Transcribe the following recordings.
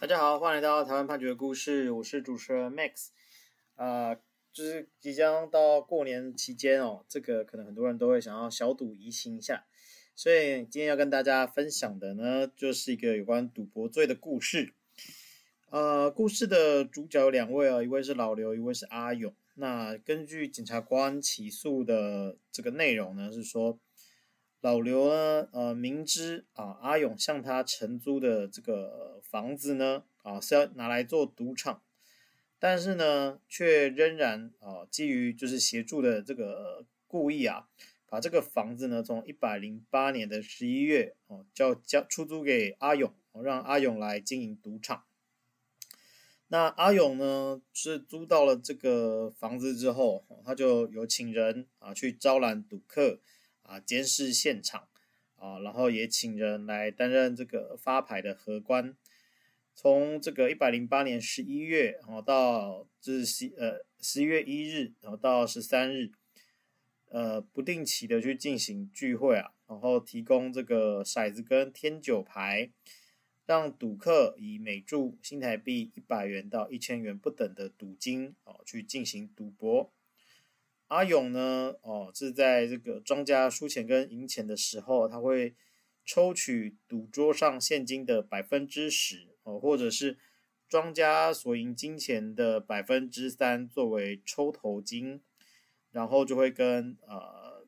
大家好，欢迎来到台湾判决的故事，我是主持人 Max。啊、就是即将到过年期间哦，这个可能很多人都会想要小赌怡情一下，所以今天要跟大家分享的呢，就是一个有关赌博罪的故事。呃，故事的主角有两位啊，一位是老刘，一位是阿勇。那根据检察官起诉的这个内容呢，是说。老刘呢，呃，明知啊阿勇向他承租的这个房子呢，啊是要拿来做赌场，但是呢，却仍然啊基于就是协助的这个故意啊，把这个房子呢从一百零八年的十一月哦，叫交出租给阿勇，让阿勇来经营赌场。那阿勇呢是租到了这个房子之后，他就有请人啊去招揽赌客。啊，监视现场啊，然后也请人来担任这个发牌的荷官。从这个一百零八年十一月，然后到至十呃十一月一日，然后到十三日，呃，不定期的去进行聚会啊，然后提供这个骰子跟天九牌，让赌客以每注新台币一百元到一千元不等的赌金啊，去进行赌博。阿勇呢，哦，是在这个庄家输钱跟赢钱的时候，他会抽取赌桌上现金的百分之十，哦，或者是庄家所赢金钱的百分之三作为抽头金，然后就会跟呃，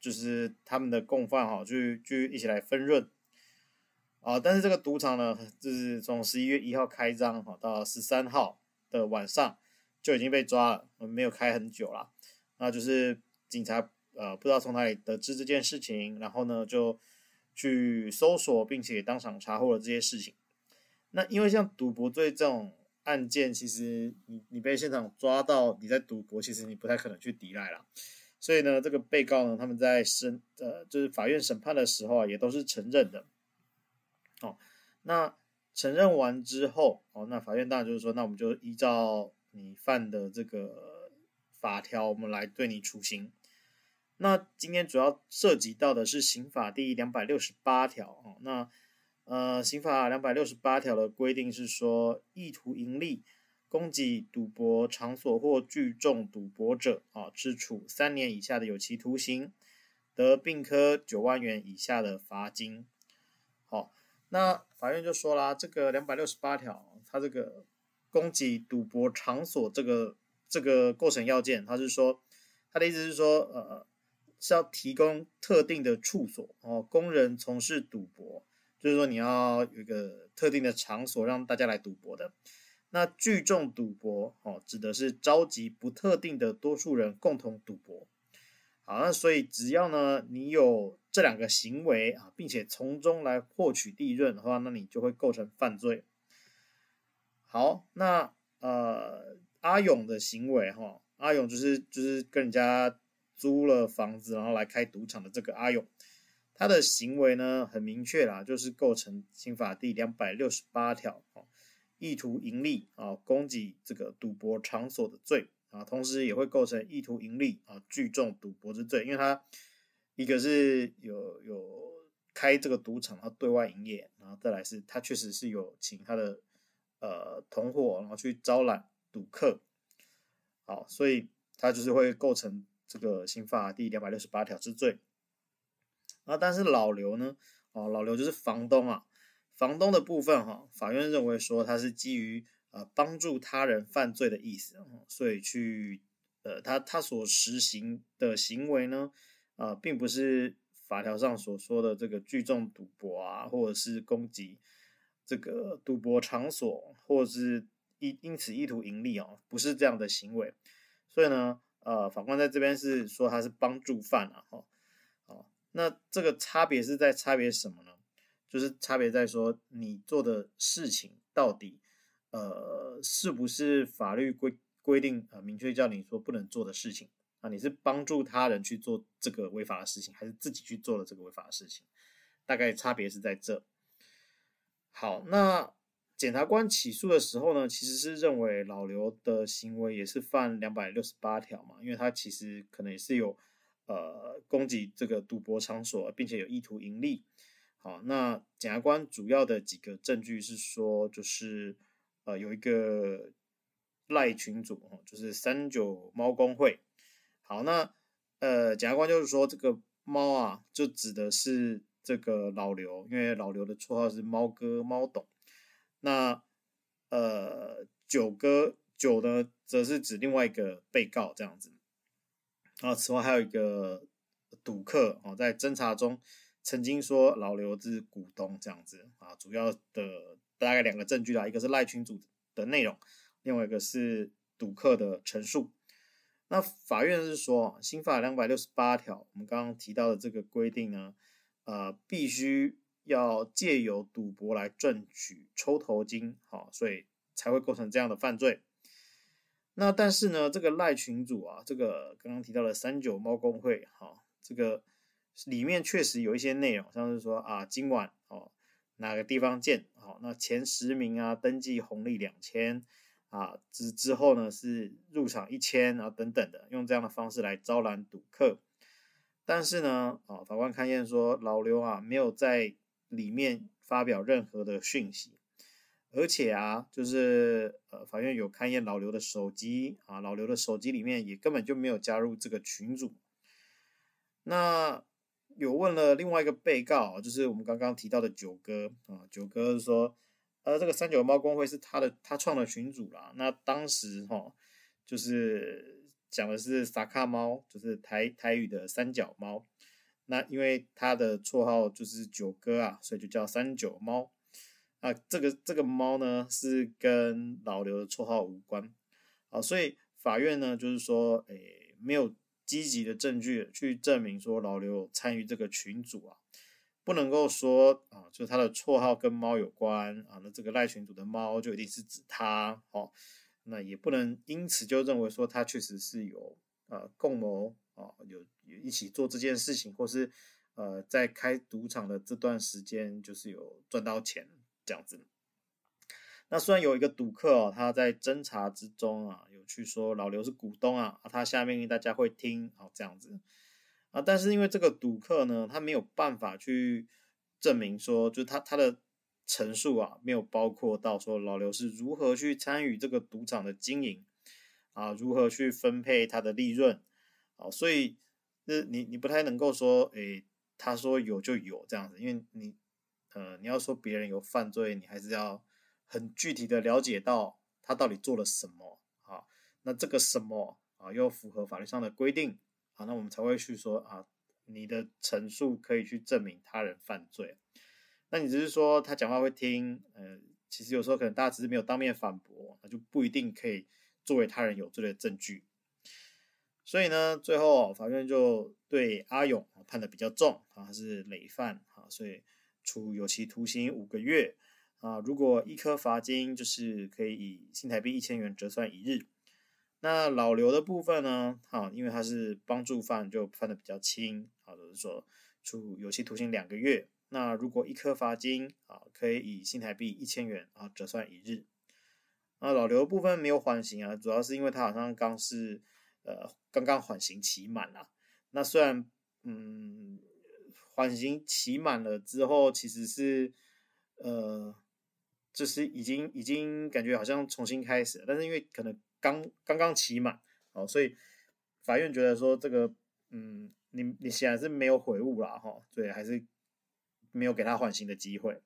就是他们的共犯哈，就就一起来分润，啊，但是这个赌场呢，就是从十一月一号开张哈，到十三号的晚上就已经被抓了，没有开很久了。那就是警察呃不知道从哪里得知这件事情，然后呢就去搜索，并且当场查获了这些事情。那因为像赌博罪这种案件，其实你你被现场抓到你在赌博，其实你不太可能去抵赖啦。所以呢，这个被告呢，他们在审呃就是法院审判的时候啊，也都是承认的。哦，那承认完之后，哦，那法院当然就是说，那我们就依照你犯的这个。法条，我们来对你处刑。那今天主要涉及到的是刑法第两百六十八条啊。那呃，刑法两百六十八条的规定是说，意图营利、供给赌博场所或聚众赌博者啊，治处三年以下的有期徒刑，得并科九万元以下的罚金。好，那法院就说啦，这个两百六十八条，它这个供给赌博场所这个。这个构成要件，他是说，他的意思是说，呃，是要提供特定的处所哦，工人从事赌博，就是说你要有一个特定的场所让大家来赌博的。那聚众赌博哦，指的是召集不特定的多数人共同赌博。好，那所以只要呢你有这两个行为啊，并且从中来获取利润的话，那你就会构成犯罪。好，那呃。阿勇的行为，哈，阿勇就是就是跟人家租了房子，然后来开赌场的这个阿勇，他的行为呢很明确啦，就是构成刑法第两百六十八条，哦，意图盈利啊，供给这个赌博场所的罪啊，同时也会构成意图盈利啊，聚众赌博之罪，因为他一个是有有开这个赌场，然后对外营业，然后再来是他确实是有请他的呃同伙，然后去招揽。赌客，好，所以他就是会构成这个刑法第两百六十八条之罪。啊，但是老刘呢？哦，老刘就是房东啊，房东的部分哈，法院认为说他是基于呃帮助他人犯罪的意思，所以去呃他他所实行的行为呢，啊，并不是法条上所说的这个聚众赌博啊，或者是攻击这个赌博场所，或者是。因因此意图盈利哦，不是这样的行为，所以呢，呃，法官在这边是说他是帮助犯啊，哈，哦，那这个差别是在差别什么呢？就是差别在说你做的事情到底，呃，是不是法律规规定呃明确叫你说不能做的事情啊？你是帮助他人去做这个违法的事情，还是自己去做了这个违法的事情？大概差别是在这。好，那。检察官起诉的时候呢，其实是认为老刘的行为也是犯两百六十八条嘛，因为他其实可能也是有呃供给这个赌博场所，并且有意图盈利好，那检察官主要的几个证据是说，就是呃有一个赖群组哦，就是三九猫公会。好，那呃检察官就是说这个猫啊，就指的是这个老刘，因为老刘的绰号是猫哥、猫董。那呃九哥九呢，则是指另外一个被告这样子。啊，此外还有一个赌客哦，在侦查中。曾经说老刘是股东这样子啊，主要的大概两个证据啦，一个是赖群组的内容，另外一个是赌客的陈述。那法院是说，刑法两百六十八条，我们刚刚提到的这个规定呢，呃，必须要借由赌博来赚取抽头金，好，所以才会构成这样的犯罪。那但是呢，这个赖群主啊，这个刚刚提到的三九猫公会，哈，这个。里面确实有一些内容，像是说啊，今晚哦哪个地方见，好，那前十名啊登记红利两千啊之之后呢是入场一千啊等等的，用这样的方式来招揽赌客。但是呢，啊法官勘验说老刘啊没有在里面发表任何的讯息，而且啊就是呃法院有勘验老刘的手机啊，老刘的手机里面也根本就没有加入这个群组，那。有问了另外一个被告，就是我们刚刚提到的九哥啊，九哥说，呃，这个三九猫公会是他的，他创的群组啦。那当时哈，就是讲的是萨卡猫，就是台台语的三脚猫。那因为他的绰号就是九哥啊，所以就叫三九猫。啊，这个这个猫呢是跟老刘的绰号无关啊，所以法院呢就是说，诶，没有。积极的证据去证明说老刘参与这个群组啊，不能够说啊，就是他的绰号跟猫有关啊，那这个赖群组的猫就一定是指他哦，那也不能因此就认为说他确实是有呃共谋哦，有有一起做这件事情，或是呃在开赌场的这段时间就是有赚到钱这样子。那虽然有一个赌客哦，他在侦查之中啊，有去说老刘是股东啊，他下命令大家会听，好这样子啊，但是因为这个赌客呢，他没有办法去证明说，就是他他的陈述啊，没有包括到说老刘是如何去参与这个赌场的经营啊，如何去分配他的利润啊，所以是你你不太能够说，诶，他说有就有这样子，因为你呃，你要说别人有犯罪，你还是要。很具体的了解到他到底做了什么啊？那这个什么啊，又符合法律上的规定啊？那我们才会去说啊，你的陈述可以去证明他人犯罪。那你只是说他讲话会听，呃，其实有时候可能大家只是没有当面反驳，那就不一定可以作为他人有罪的证据。所以呢，最后法院就对阿勇判的比较重啊，他是累犯啊，所以处有期徒刑五个月。啊，如果一颗罚金，就是可以以新台币一千元折算一日。那老刘的部分呢？哈，因为他是帮助犯，就判的比较轻，好，就是说处有期徒刑两个月。那如果一颗罚金，啊，可以以新台币一千元啊折算一日。那老刘部分没有缓刑啊，主要是因为他好像刚是呃刚刚缓刑期满了。那虽然嗯缓刑期满了之后，其实是呃。就是已经已经感觉好像重新开始了，但是因为可能刚刚刚期满，哦，所以法院觉得说这个，嗯，你你显然是没有悔悟啦哈，所以还是没有给他缓刑的机会。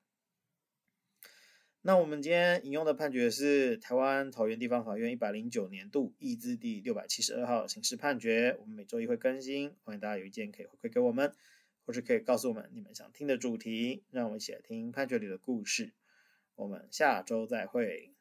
那我们今天引用的判决是台湾桃园地方法院一百零九年度易字第六百七十二号刑事判决，我们每周一会更新，欢迎大家有意见可以回馈给我们，或是可以告诉我们你们想听的主题，让我们一起来听判决里的故事。我们下周再会。